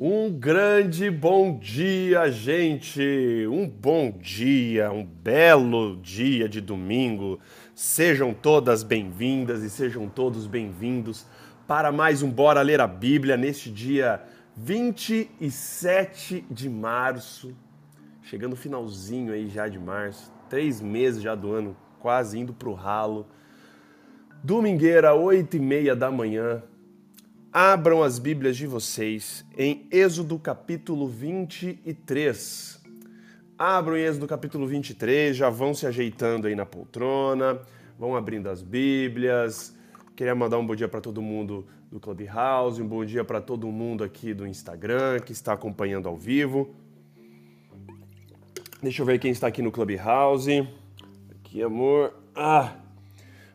Um grande bom dia, gente! Um bom dia, um belo dia de domingo. Sejam todas bem-vindas e sejam todos bem-vindos para mais um Bora Ler a Bíblia neste dia 27 de março. Chegando finalzinho aí já de março, três meses já do ano, quase indo pro ralo. Domingueira, oito e meia da manhã, Abram as Bíblias de vocês em Êxodo capítulo 23. Abram em Êxodo capítulo 23, já vão se ajeitando aí na poltrona, vão abrindo as Bíblias. Queria mandar um bom dia para todo mundo do Clubhouse, um bom dia para todo mundo aqui do Instagram que está acompanhando ao vivo. Deixa eu ver quem está aqui no Clubhouse. Aqui, amor. Ah,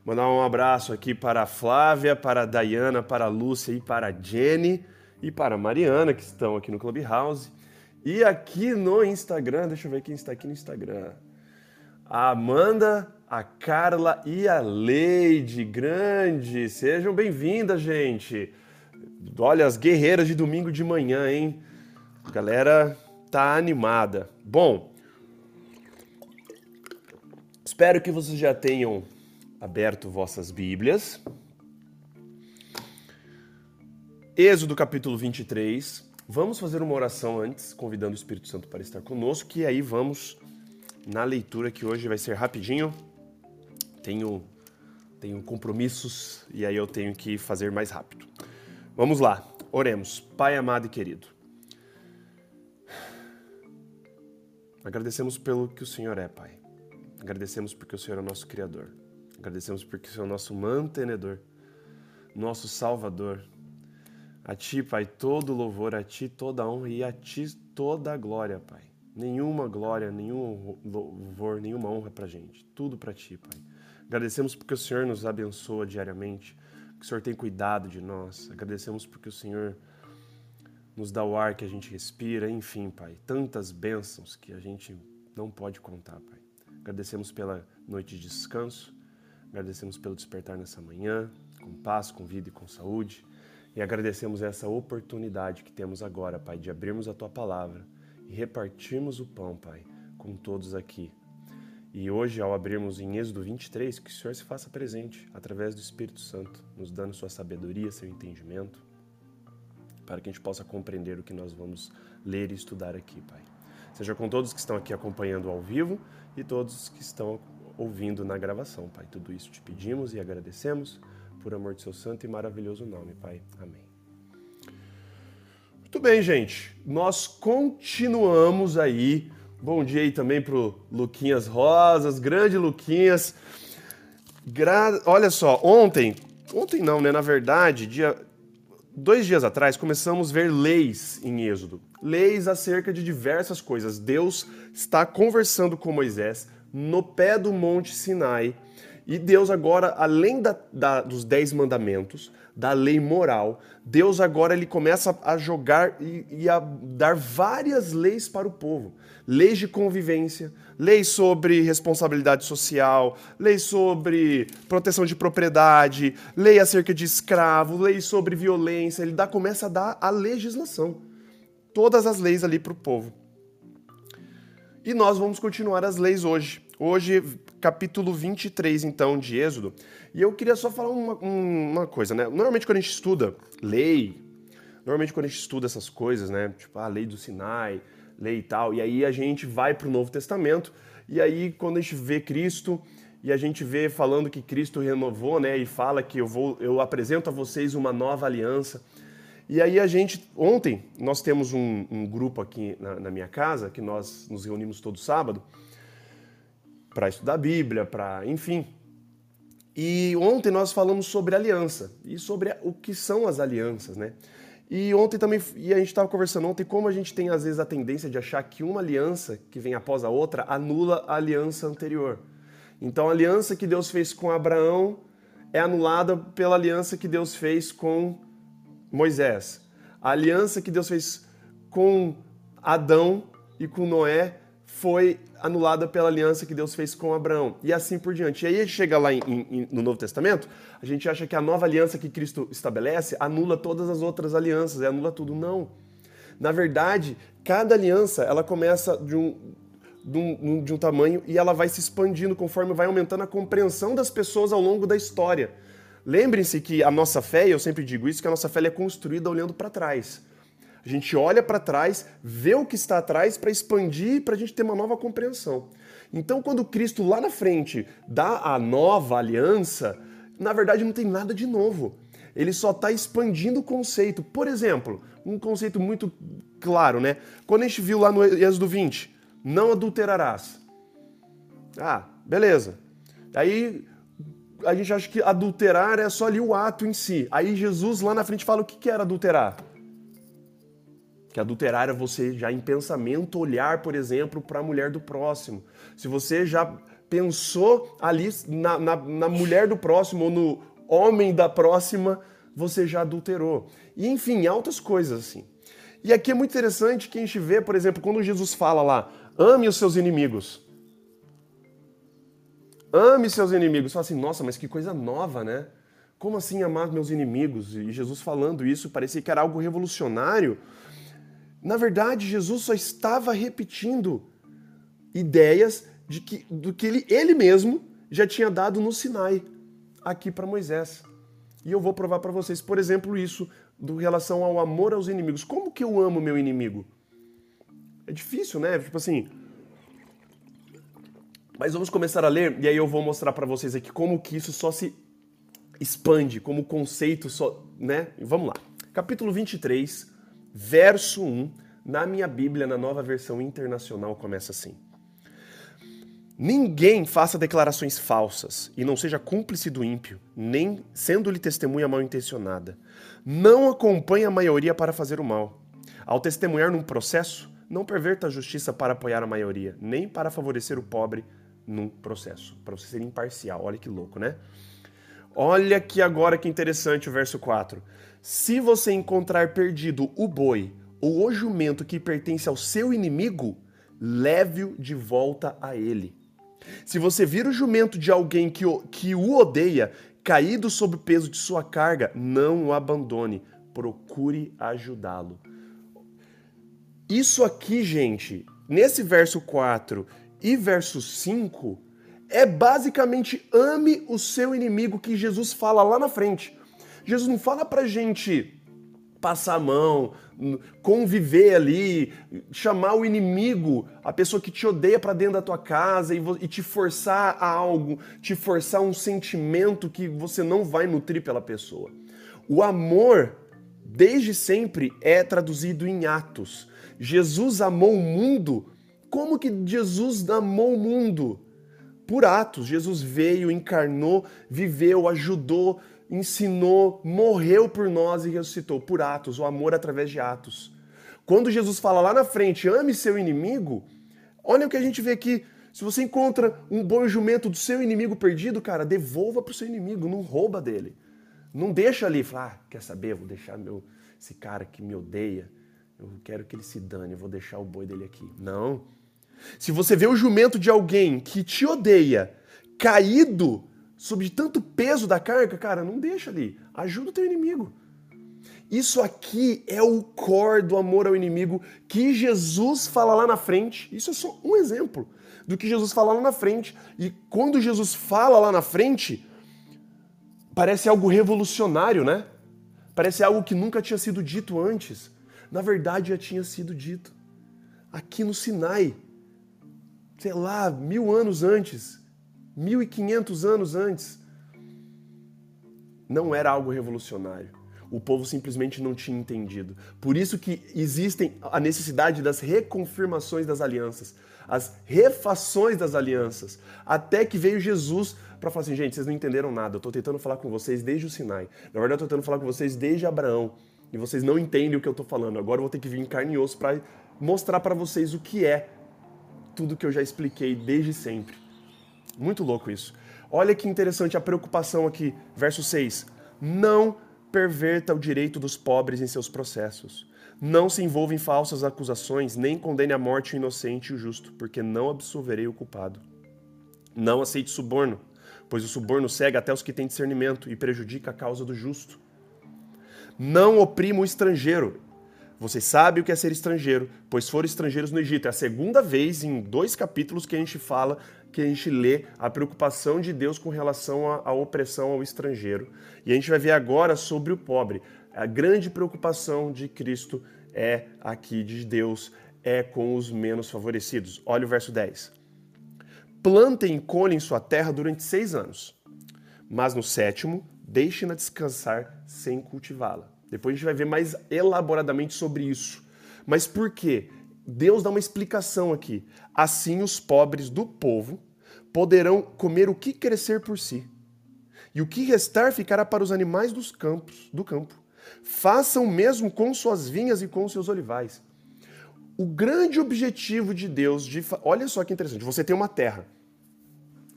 Mandar um abraço aqui para a Flávia, para a Dayana, para a Lúcia e para a Jenny e para a Mariana, que estão aqui no Clubhouse. E aqui no Instagram, deixa eu ver quem está aqui no Instagram. A Amanda, a Carla e a Leide. Grande! Sejam bem-vindas, gente! Olha, as guerreiras de domingo de manhã, hein? A galera tá animada. Bom, espero que vocês já tenham aberto vossas Bíblias. Êxodo capítulo 23. Vamos fazer uma oração antes, convidando o Espírito Santo para estar conosco, e aí vamos na leitura que hoje vai ser rapidinho. Tenho tenho compromissos e aí eu tenho que fazer mais rápido. Vamos lá. Oremos. Pai amado e querido. Agradecemos pelo que o Senhor é, Pai. Agradecemos porque o Senhor é o nosso criador. Agradecemos porque o Senhor é o nosso mantenedor, nosso salvador. A Ti, Pai, todo louvor, a Ti toda honra e a Ti toda glória, Pai. Nenhuma glória, nenhum louvor, nenhuma honra pra gente. Tudo para Ti, Pai. Agradecemos porque o Senhor nos abençoa diariamente, que o Senhor tem cuidado de nós. Agradecemos porque o Senhor nos dá o ar que a gente respira, enfim, Pai. Tantas bênçãos que a gente não pode contar, Pai. Agradecemos pela noite de descanso. Agradecemos pelo despertar nessa manhã, com paz, com vida e com saúde. E agradecemos essa oportunidade que temos agora, Pai, de abrirmos a Tua palavra e repartirmos o pão, Pai, com todos aqui. E hoje, ao abrirmos em Êxodo 23, que o Senhor se faça presente através do Espírito Santo, nos dando sua sabedoria, seu entendimento, para que a gente possa compreender o que nós vamos ler e estudar aqui, Pai. Seja com todos que estão aqui acompanhando ao vivo e todos que estão ouvindo na gravação, Pai. Tudo isso te pedimos e agradecemos por amor de seu santo e maravilhoso nome, Pai. Amém. Muito bem, gente. Nós continuamos aí. Bom dia aí também pro Luquinhas Rosas, grande Luquinhas. Gra... Olha só, ontem, ontem não, né? Na verdade, dia dois dias atrás começamos a ver leis em Êxodo. Leis acerca de diversas coisas. Deus está conversando com Moisés no pé do Monte Sinai. E Deus agora, além da, da, dos dez mandamentos, da lei moral, Deus agora ele começa a jogar e, e, a dar várias leis para o povo. Leis de convivência, leis sobre responsabilidade social, leis sobre proteção de propriedade, lei acerca de escravo, leis sobre violência. Ele dá, começa a dar a legislação. Todas as leis ali para o povo. E nós vamos continuar as leis hoje. Hoje, capítulo 23, então, de Êxodo. E eu queria só falar uma, uma coisa, né? Normalmente, quando a gente estuda lei, normalmente, quando a gente estuda essas coisas, né? Tipo, a lei do Sinai, lei e tal, e aí a gente vai para o Novo Testamento, e aí, quando a gente vê Cristo, e a gente vê falando que Cristo renovou, né? E fala que eu, vou, eu apresento a vocês uma nova aliança. E aí a gente, ontem, nós temos um, um grupo aqui na, na, minha casa, que nós nos reunimos todo sábado, para estudar a Bíblia, para, enfim. E ontem nós falamos sobre aliança e sobre o que são as alianças, né? E ontem também, e a gente estava conversando ontem, como a gente tem às vezes a tendência de achar que uma aliança que vem após a outra anula a aliança anterior. Então a aliança que Deus fez com Abraão é anulada pela aliança que Deus fez com Moisés. A aliança que Deus fez com Adão e com Noé foi anulada pela aliança que Deus fez com Abraão. E assim por diante. E aí chega lá em, em, no Novo Testamento, a gente acha que a nova aliança que Cristo estabelece anula todas as outras alianças, anula tudo. Não. Na verdade, cada aliança ela começa de um, de um, de um tamanho e ela vai se expandindo conforme vai aumentando a compreensão das pessoas ao longo da história. Lembrem-se que a nossa fé, eu sempre digo isso, que a nossa fé é construída olhando para trás. A gente olha para trás, vê o que está atrás para expandir, para a gente ter uma nova compreensão. Então, quando Cristo lá na frente dá a nova aliança, na verdade não tem nada de novo. Ele só está expandindo o conceito. Por exemplo, um conceito muito claro, né? Quando a gente viu lá no Êxodo 20, não adulterarás. Ah, beleza. Aí a gente acha que adulterar é só ali o ato em si. Aí Jesus lá na frente fala o que era adulterar. Que adulterar é você já em pensamento olhar, por exemplo, para a mulher do próximo. Se você já pensou ali na, na, na, mulher do próximo ou no homem da próxima, você já adulterou. E enfim, altas coisas assim. E aqui é muito interessante que a gente vê, por exemplo, quando Jesus fala lá, ame os seus inimigos. Ame seus inimigos. Fala assim, nossa, mas que coisa nova, né? Como assim amar meus inimigos? E Jesus falando isso parecia que era algo revolucionário. Na verdade, Jesus só estava repetindo ideias de que, do que ele, ele mesmo já tinha dado no Sinai, aqui para Moisés. E eu vou provar para vocês, por exemplo, isso do relação ao amor aos inimigos. Como que eu amo meu inimigo? É difícil, né? Tipo assim, mas vamos começar a ler e aí eu vou mostrar para vocês aqui como que isso só se expande, como o conceito só, né? Vamos lá. Capítulo 23, verso 1, na minha Bíblia, na nova versão internacional, começa assim: Ninguém faça declarações falsas e não seja cúmplice do ímpio, nem sendo-lhe testemunha mal intencionada. Não acompanhe a maioria para fazer o mal. Ao testemunhar num processo, não perverta a justiça para apoiar a maioria, nem para favorecer o pobre num processo, para você ser imparcial. Olha que louco, né? Olha que agora que interessante o verso 4. Se você encontrar perdido o boi ou o jumento que pertence ao seu inimigo, leve-o de volta a ele. Se você vir o jumento de alguém que o, que o odeia, caído sob o peso de sua carga, não o abandone, procure ajudá-lo. Isso aqui, gente, nesse verso 4 e verso 5 é basicamente ame o seu inimigo que Jesus fala lá na frente. Jesus não fala pra gente passar a mão, conviver ali, chamar o inimigo, a pessoa que te odeia para dentro da tua casa e, te forçar a algo, te forçar um sentimento que você não vai nutrir pela pessoa. O amor, desde sempre, é traduzido em atos. Jesus amou o mundo como que Jesus amou o mundo? Por atos. Jesus veio, encarnou, viveu, ajudou, ensinou, morreu por nós e ressuscitou. Por atos, o amor através de atos. Quando Jesus fala lá na frente, ame seu inimigo, olha o que a gente vê aqui. Se você encontra um bom jumento do seu inimigo perdido, cara, devolva para o seu inimigo, não rouba dele. Não deixa ali, falar, ah, quer saber, vou deixar meu, esse cara que me odeia, eu quero que ele se dane, eu vou deixar o boi dele aqui. Não. Se você vê o jumento de alguém que te odeia caído sob tanto peso da carga, cara, não deixa ali. Ajuda o teu inimigo. Isso aqui é o core do amor ao inimigo que Jesus fala lá na frente. Isso é só um exemplo do que Jesus fala lá na frente. E quando Jesus fala lá na frente, parece algo revolucionário, né? Parece algo que nunca tinha sido dito antes. Na verdade, já tinha sido dito. Aqui no Sinai, sei lá, mil anos antes, mil e quinhentos anos antes. Não era algo revolucionário. O povo simplesmente não tinha entendido. Por isso que existem a necessidade das reconfirmações das alianças, as refações das alianças, até que veio Jesus para falar assim, gente, vocês não entenderam nada. Eu estou tentando falar com vocês desde o Sinai. Na verdade, eu estou tentando falar com vocês desde Abraão. E vocês não entendem o que eu estou falando. Agora eu vou ter que vir em carne e osso para mostrar para vocês o que é tudo que eu já expliquei desde sempre. Muito louco isso. Olha que interessante a preocupação aqui, verso 6. Não perverta o direito dos pobres em seus processos. Não se envolva em falsas acusações, nem condene à morte o inocente e o justo, porque não absolverei o culpado. Não aceite suborno, pois o suborno cega até os que têm discernimento e prejudica a causa do justo. Não oprima o estrangeiro, Você sabe o que é ser estrangeiro, pois foram estrangeiros no Egito. É a segunda vez em dois capítulos que a gente fala, que a gente lê a preocupação de Deus com relação à, à opressão ao estrangeiro. E a gente vai ver agora sobre o pobre. A grande preocupação de Cristo é aqui de Deus, é com os menos favorecidos. Olha o verso 10. Plantem e colhem sua terra durante seis anos, mas no sétimo deixem-na descansar sem cultivá-la. Depois a gente vai ver mais elaboradamente sobre isso. Mas por quê? Deus dá uma explicação aqui. Assim os pobres do povo poderão comer o que crescer por si, e o que restar ficará para os animais dos campos, do campo. Façam o mesmo com suas vinhas e com seus olivais. O grande objetivo de Deus, de olha só que interessante, você tem uma terra.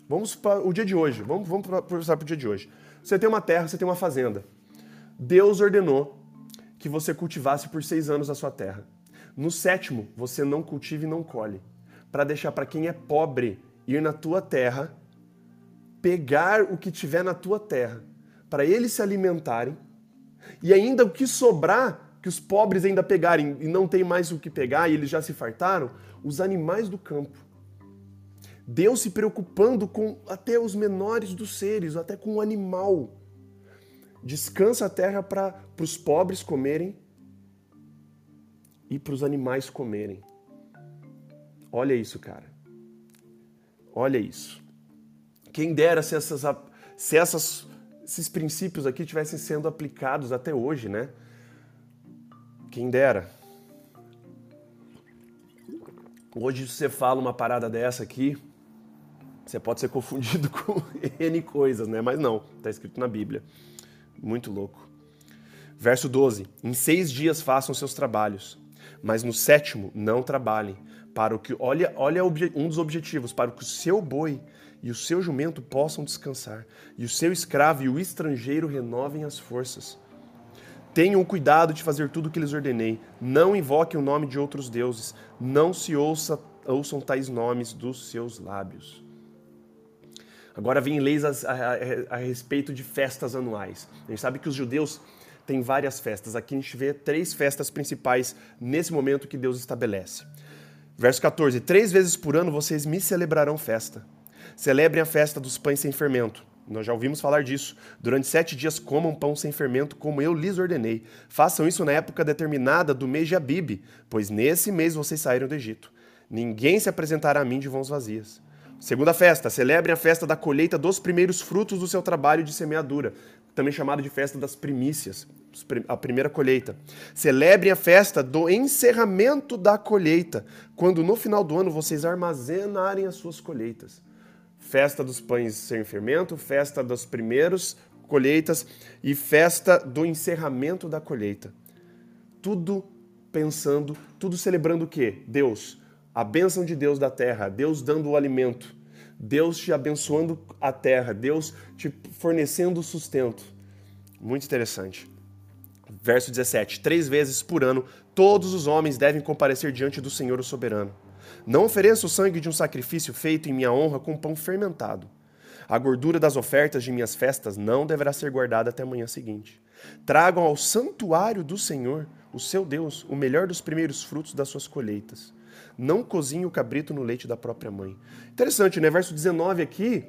Vamos para o dia de hoje, vamos, vamos para o dia de hoje. Você tem uma terra, você tem uma fazenda. Deus ordenou que você cultivasse por seis anos a sua terra. No sétimo, você não cultive e não colhe, para deixar para quem é pobre ir na tua terra, pegar o que tiver na tua terra, para eles se alimentarem e ainda o que sobrar, que os pobres ainda pegarem e não tem mais o que pegar e eles já se fartaram, os animais do campo. Deus se preocupando com até os menores dos seres, até com o animal. Descansa a terra para os pobres comerem e para os animais comerem. Olha isso, cara. Olha isso. Quem dera se essas, se essas esses princípios aqui tivessem sendo aplicados até hoje, né? Quem dera. Hoje você fala uma parada dessa aqui, você pode ser confundido com N coisas, né? Mas não, está escrito na Bíblia. Muito louco. Verso 12: Em seis dias façam seus trabalhos, mas no sétimo não trabalhem. Para o que, olha, olha um dos objetivos, para que o seu boi e o seu jumento possam descansar, e o seu escravo e o estrangeiro renovem as forças. Tenham cuidado de fazer tudo o que lhes ordenei. Não invoquem o nome de outros deuses. Não se ouça, ouçam tais nomes dos seus lábios. Agora vem leis a, a, a, respeito de festas anuais. A gente sabe que os judeus têm várias festas. Aqui a gente vê três festas principais nesse momento que Deus estabelece. Verso 14: Três vezes por ano vocês me celebrarão festa. Celebrem a festa dos pães sem fermento. Nós já ouvimos falar disso. Durante sete dias comam pão sem fermento, como eu lhes ordenei. Façam isso na época determinada do mês de Abib, pois nesse mês vocês saíram do Egito. Ninguém se apresentará a mim de mãos vazias. Segunda festa, celebrem a festa da colheita dos primeiros frutos do seu trabalho de semeadura, também chamada de festa das primícias, a primeira colheita. Celebrem a festa do encerramento da colheita, quando no final do ano vocês armazenarem as suas colheitas festa dos pães sem fermento, festa dos primeiros colheitas e festa do encerramento da colheita. Tudo pensando, tudo celebrando o quê? Deus, a bênção de Deus da terra, Deus dando o alimento, Deus te abençoando a terra, Deus te fornecendo sustento. Muito interessante. Verso 17: Três vezes por ano todos os homens devem comparecer diante do Senhor o soberano. Não ofereça o sangue de um sacrifício feito em minha honra com pão fermentado. A gordura das ofertas de minhas festas não deverá ser guardada até a manhã seguinte. Tragam ao santuário do Senhor, o seu Deus, o melhor dos primeiros frutos das suas colheitas. Não cozinhe o cabrito no leite da própria mãe. Interessante, né? Verso 19 aqui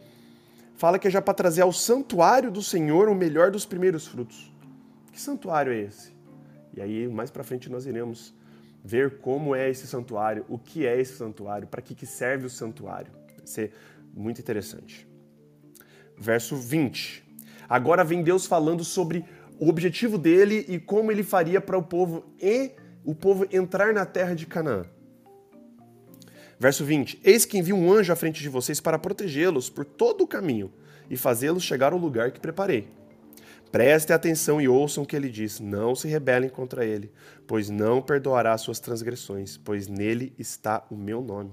fala que é já para trazer ao santuário do Senhor o melhor dos primeiros frutos. Que santuário é esse? E aí, mais para frente, nós iremos ver como é esse santuário, o que é esse santuário, para que, que serve o santuário. Vai ser muito interessante. Verso 20. Agora vem Deus falando sobre o objetivo dele e como ele faria para o povo e o povo entrar na terra de Canaã. Verso 20: Eis que envio um anjo à frente de vocês para protegê-los por todo o caminho e fazê-los chegar ao lugar que preparei. Prestem atenção e ouçam o que ele diz. Não se rebelem contra ele, pois não perdoará suas transgressões, pois nele está o meu nome.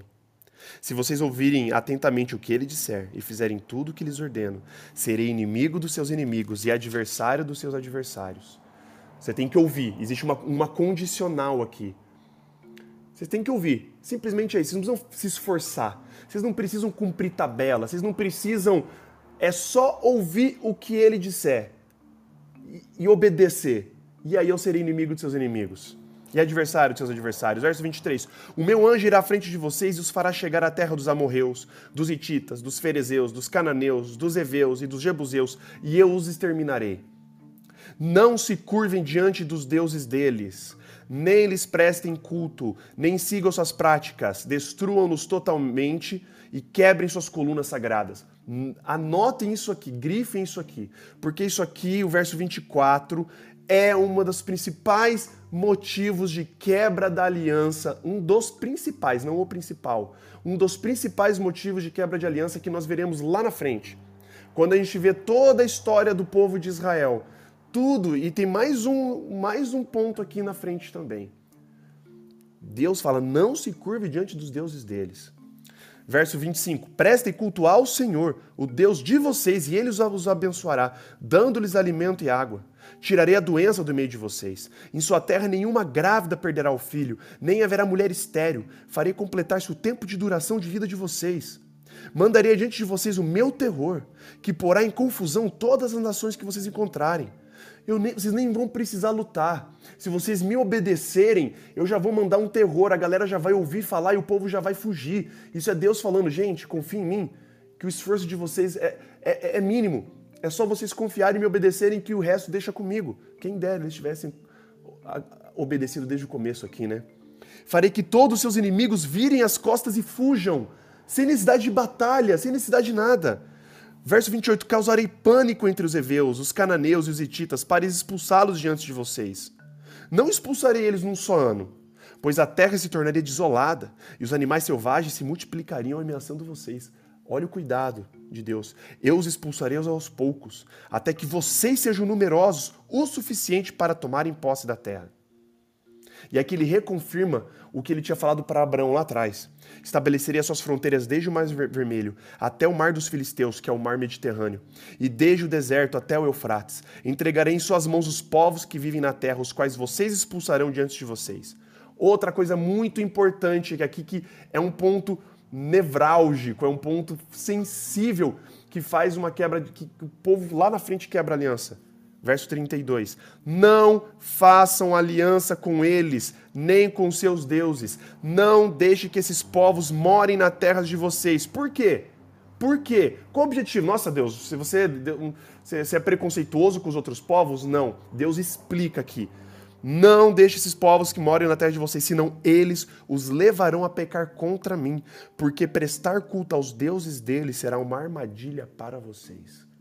Se vocês ouvirem atentamente o que ele disser e fizerem tudo o que lhes ordeno, serei inimigo dos seus inimigos e adversário dos seus adversários. Você tem que ouvir, existe uma, uma condicional aqui. Vocês têm que ouvir, simplesmente é isso. Vocês não precisam se esforçar, vocês não precisam cumprir tabela, vocês não precisam. É só ouvir o que ele disser e obedecer. E aí eu serei inimigo de seus inimigos. e adversário de seus adversários. Verso 23. O meu anjo irá à frente de vocês e os fará chegar à terra dos amorreus, dos hititas, dos ferezeus, dos cananeus, dos heveus e dos jebuseus, e eu os exterminarei. Não se curvem diante dos deuses deles, nem lhes prestem culto, nem sigam suas práticas, destruam-nos totalmente e quebrem suas colunas sagradas. Anotem isso aqui, grifem isso aqui, porque isso aqui, o verso 24, é uma dos principais motivos de quebra da aliança, um dos principais, não o principal, um dos principais motivos de quebra de aliança que nós veremos lá na frente. Quando a gente vê toda a história do povo de Israel, tudo, e tem mais um, mais um ponto aqui na frente também. Deus fala: não se curve diante dos deuses deles. Verso 25: Prestem culto ao Senhor, o Deus de vocês, e ele os abençoará, dando-lhes alimento e água. Tirarei a doença do meio de vocês. Em sua terra nenhuma grávida perderá o filho, nem haverá mulher estéril. Farei completar-se o tempo de duração de vida de vocês. Mandarei diante de vocês o meu terror, que porá em confusão todas as nações que vocês encontrarem. Nem, vocês nem vão precisar lutar. Se vocês me obedecerem, eu já vou mandar um terror, a galera já vai ouvir falar e o povo já vai fugir. Isso é Deus falando, gente, confia em mim, que o esforço de vocês é, é, é mínimo. É só vocês confiarem e me obedecerem que o resto deixa comigo. Quem dera eles tivessem obedecido desde o começo aqui, né? Farei que todos os seus inimigos virem as costas e fujam, sem necessidade de batalha, sem necessidade de nada. Verso 28: Causarei pânico entre os heveus, os cananeus e os hititas, para expulsá-los diante de vocês. Não expulsarei eles num só ano, pois a terra se tornaria desolada e os animais selvagens se multiplicariam ameaçando vocês. Olha o cuidado de Deus. Eu os expulsarei aos poucos, até que vocês sejam numerosos o suficiente para tomarem posse da terra. E aqui ele reconfirma o que ele tinha falado para Abraão lá atrás. Estabeleceria suas fronteiras desde o Mar Vermelho até o Mar dos Filisteus, que é o Mar Mediterrâneo, e desde o deserto até o Eufrates. Entregarei em suas mãos os povos que vivem na terra, os quais vocês expulsarão diante de vocês. Outra coisa muito importante aqui que é um ponto nevrálgico, é um ponto sensível que faz uma quebra, que o povo lá na frente quebra aliança. Verso 32. Não façam aliança com eles, nem com seus deuses. Não deixe que esses povos morem na terra de vocês. Por quê? Por quê? Qual o objetivo? Nossa, Deus, se você, você é preconceituoso com os outros povos? Não. Deus explica aqui. Não deixe esses povos que moram na terra de vocês, senão eles os levarão a pecar contra mim, porque prestar culto aos deuses deles será uma armadilha para vocês.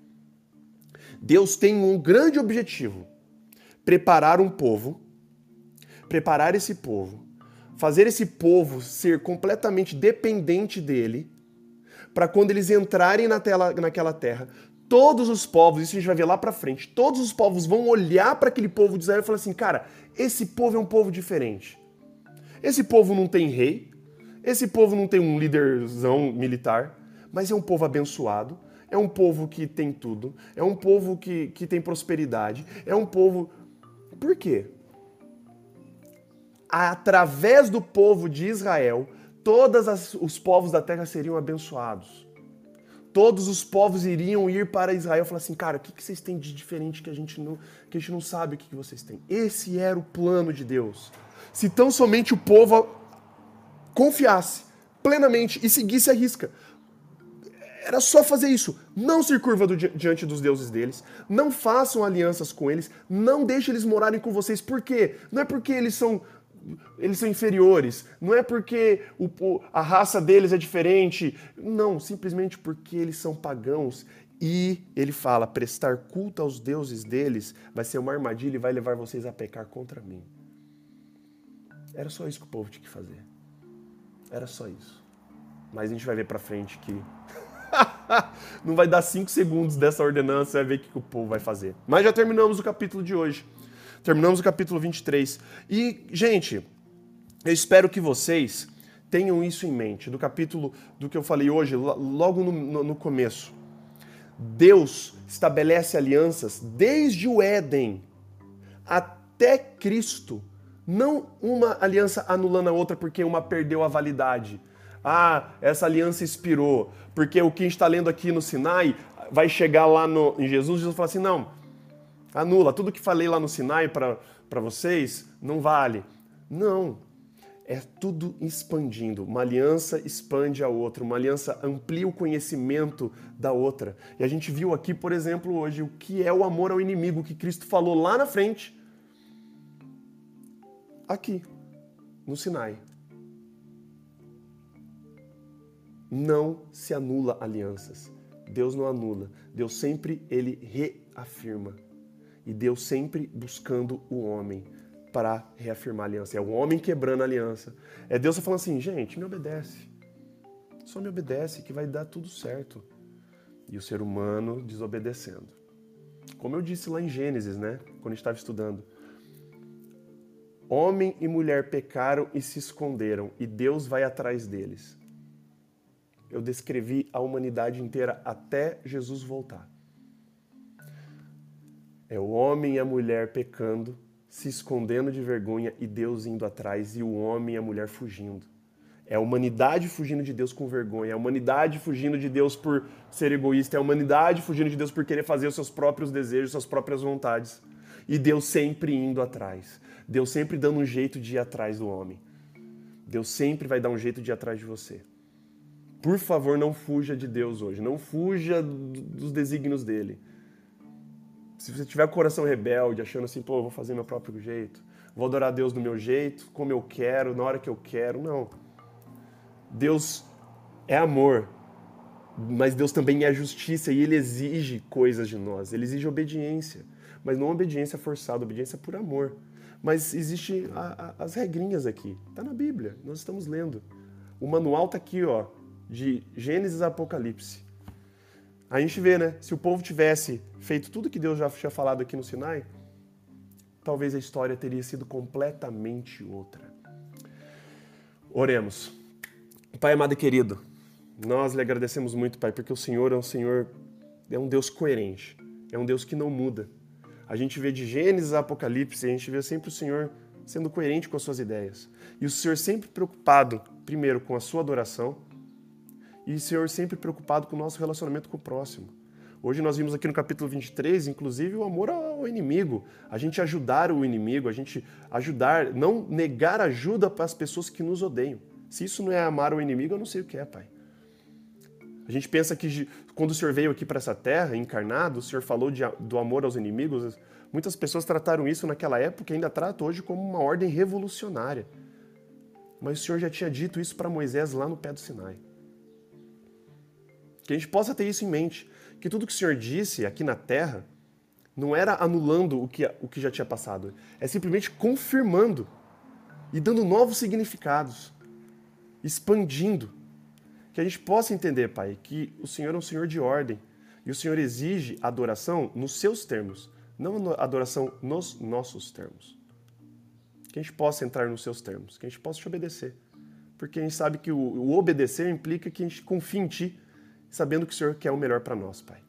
Deus tem um grande objetivo: preparar um povo, preparar esse povo, fazer esse povo ser completamente dependente dele, para quando eles entrarem na tela, naquela terra, todos os povos, isso a gente vai ver lá para frente, todos os povos vão olhar para aquele povo de Israel e falar assim: cara, esse povo é um povo diferente. Esse povo não tem rei, esse povo não tem um líderzão militar, mas é um povo abençoado, é um povo que tem tudo, é um povo que, que tem prosperidade, é um povo. Por quê? Através do povo de Israel, todos os povos da terra seriam abençoados todos os povos iriam ir para Israel e falar assim, cara, o que, que vocês têm de diferente que a gente não, que a gente não sabe o que, que vocês têm? Esse era o plano de Deus. Se tão somente o povo confiasse plenamente e seguisse a risca. Era só fazer isso. Não se curva do, diante dos deuses deles. Não façam alianças com eles. Não deixe eles morarem com vocês. Por quê? Não é porque eles são eles são inferiores. Não é porque o, a raça deles é diferente. Não, simplesmente porque eles são pagãos. E ele fala: prestar culto aos deuses deles vai ser uma armadilha e vai levar vocês a pecar contra mim. Era só isso que o povo tinha que fazer. Era só isso. Mas a gente vai ver para frente que não vai dar cinco segundos dessa ordenança, vai ver o que o povo vai fazer. Mas já terminamos o capítulo de hoje. Terminamos o capítulo 23. E, gente, eu espero que vocês tenham isso em mente, do capítulo do que eu falei hoje, logo no, no, no começo. Deus estabelece alianças desde o Éden até Cristo. Não uma aliança anulando a outra porque uma perdeu a validade. Ah, essa aliança expirou. Porque o que a gente está lendo aqui no Sinai vai chegar lá no, em Jesus, Jesus fala assim: não, Anula. Tudo que falei lá no Sinai para vocês não vale. Não. É tudo expandindo. Uma aliança expande a outra, uma aliança amplia o conhecimento da outra. E a gente viu aqui, por exemplo, hoje, o que é o amor ao inimigo que Cristo falou lá na frente. Aqui, no Sinai. Não se anula alianças. Deus não anula. Deus sempre ele reafirma. E Deus sempre buscando o homem para reafirmar a aliança. É o homem quebrando a aliança. É Deus falando assim, gente, me obedece. Só me obedece que vai dar tudo certo. E o ser humano desobedecendo. Como eu disse lá em Gênesis, né? Quando a gente estava estudando. Homem e mulher pecaram e se esconderam, e Deus vai atrás deles. Eu descrevi a humanidade inteira até Jesus voltar. É o homem e a mulher pecando, se escondendo de vergonha e Deus indo atrás e o homem e a mulher fugindo. É a humanidade fugindo de Deus com vergonha, é a humanidade fugindo de Deus por ser egoísta, é a humanidade fugindo de Deus por querer fazer os seus próprios desejos, suas próprias vontades. E Deus sempre indo atrás. Deus sempre dando um jeito de ir atrás do homem. Deus sempre vai dar um jeito de ir atrás de você. Por favor, não fuja de Deus hoje. Não fuja dos desígnios dele. Se você tiver o coração rebelde, achando assim, pô, eu vou fazer meu próprio jeito, vou adorar Deus do meu jeito, como eu quero, na hora que eu quero, não. Deus é amor, mas Deus também é justiça e ele exige coisas de nós, ele exige obediência, mas não obediência forçada, obediência por amor. Mas existe as regrinhas aqui, tá na Bíblia, nós estamos lendo. O manual tá aqui, ó, de Gênesis a Apocalipse. A gente vê, né? Se o povo tivesse feito tudo que Deus já tinha falado aqui no Sinai, talvez a história teria sido completamente outra. Oremos. Pai amado e querido, nós lhe agradecemos muito, Pai, porque o Senhor é um Senhor, é um Deus coerente, é um Deus que não muda. A gente vê de Gênesis a Apocalipse, a gente vê sempre o Senhor sendo coerente com as suas ideias. E o Senhor sempre preocupado, primeiro, com a sua adoração, e Senhor sempre preocupado com o nosso relacionamento com o próximo. Hoje nós vimos aqui no capítulo 23, inclusive, o amor ao inimigo. A gente ajudar o inimigo, a gente ajudar, não negar ajuda para as pessoas que nos odeiam. Se isso não é amar o inimigo, eu não sei o que é, Pai. A gente pensa que quando o Senhor veio aqui para essa terra, encarnado, o Senhor falou de, do amor aos inimigos. Muitas pessoas trataram isso naquela época e ainda tratam hoje como uma ordem revolucionária. Mas o Senhor já tinha dito isso para Moisés lá no pé do Sinai. Que a gente possa ter isso em mente, que tudo que o Senhor disse aqui na terra não era anulando o que, o que já tinha passado, é simplesmente confirmando e dando novos significados, expandindo. Que a gente possa entender, Pai, que o Senhor é um Senhor de ordem e o Senhor exige adoração nos seus termos, não adoração nos nossos termos. Que a gente possa entrar nos seus termos, que a gente possa te obedecer. Porque a gente sabe que o, o obedecer implica que a gente confie em Ti sabendo que o Senhor quer o melhor para nós, Pai.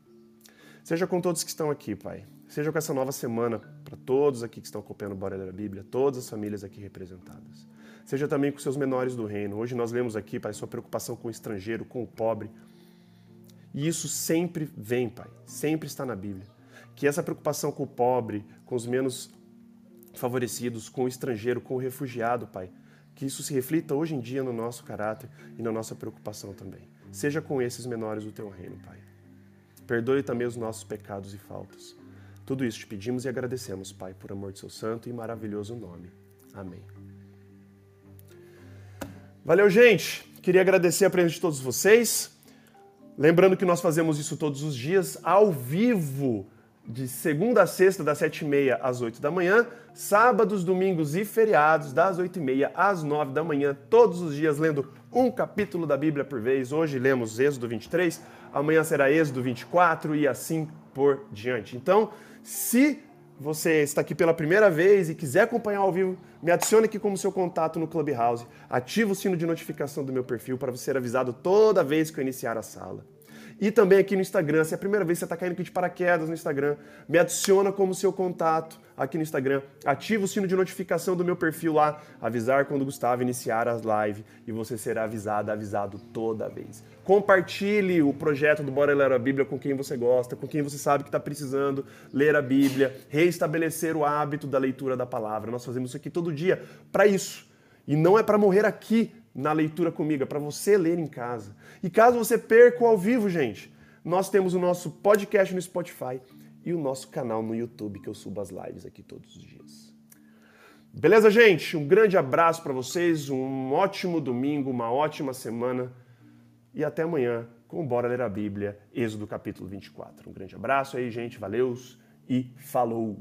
Seja com todos que estão aqui, Pai. Seja com essa nova semana para todos aqui que estão acompanhando o Bora da Bíblia, todas as famílias aqui representadas. Seja também com seus menores do reino. Hoje nós lemos aqui, Pai, sua preocupação com o estrangeiro, com o pobre. E isso sempre vem, Pai, sempre está na Bíblia. Que essa preocupação com o pobre, com os menos favorecidos, com o estrangeiro, com o refugiado, Pai, que isso se reflita hoje em dia no nosso caráter e na nossa preocupação também seja com esses menores do teu reino, Pai. Perdoe também os nossos pecados e faltas. Tudo isso te pedimos e agradecemos, Pai, por amor de seu santo e maravilhoso nome. Amém. Valeu, gente! Queria agradecer a presença de todos vocês. Lembrando que nós fazemos isso todos os dias, ao vivo, de segunda a sexta, das sete e meia às oito da manhã, sábados, domingos e feriados, das oito e meia às nove da manhã, todos os dias lendo um capítulo da Bíblia por vez. Hoje lemos Êxodo 23, amanhã será Êxodo 24 e assim por diante. Então, se você está aqui pela primeira vez e quiser acompanhar ao vivo, me adicione aqui como seu contato no Clubhouse, ativa o sino de notificação do meu perfil para você ser avisado toda vez que eu iniciar a sala. E também aqui no Instagram. Se é a primeira vez que você está caindo aqui de paraquedas no Instagram, me adiciona como seu contato aqui no Instagram. Ativa o sino de notificação do meu perfil lá, avisar quando o Gustavo iniciar as lives e você será avisado, avisado toda vez. Compartilhe o projeto do Bora Ler a Bíblia com quem você gosta, com quem você sabe que está precisando ler a Bíblia, reestabelecer o hábito da leitura da palavra. Nós fazemos isso aqui todo dia para isso. E não é para morrer aqui na leitura comigo, é para você ler em casa. E caso você perca ao vivo, gente, nós temos o nosso podcast no Spotify e o nosso canal no YouTube, que eu subo as lives aqui todos os dias. Beleza, gente? Um grande abraço para vocês, um ótimo domingo, uma ótima semana e até amanhã com Bora Ler a Bíblia, Êxodo capítulo 24. Um grande abraço aí, gente, valeus e falou!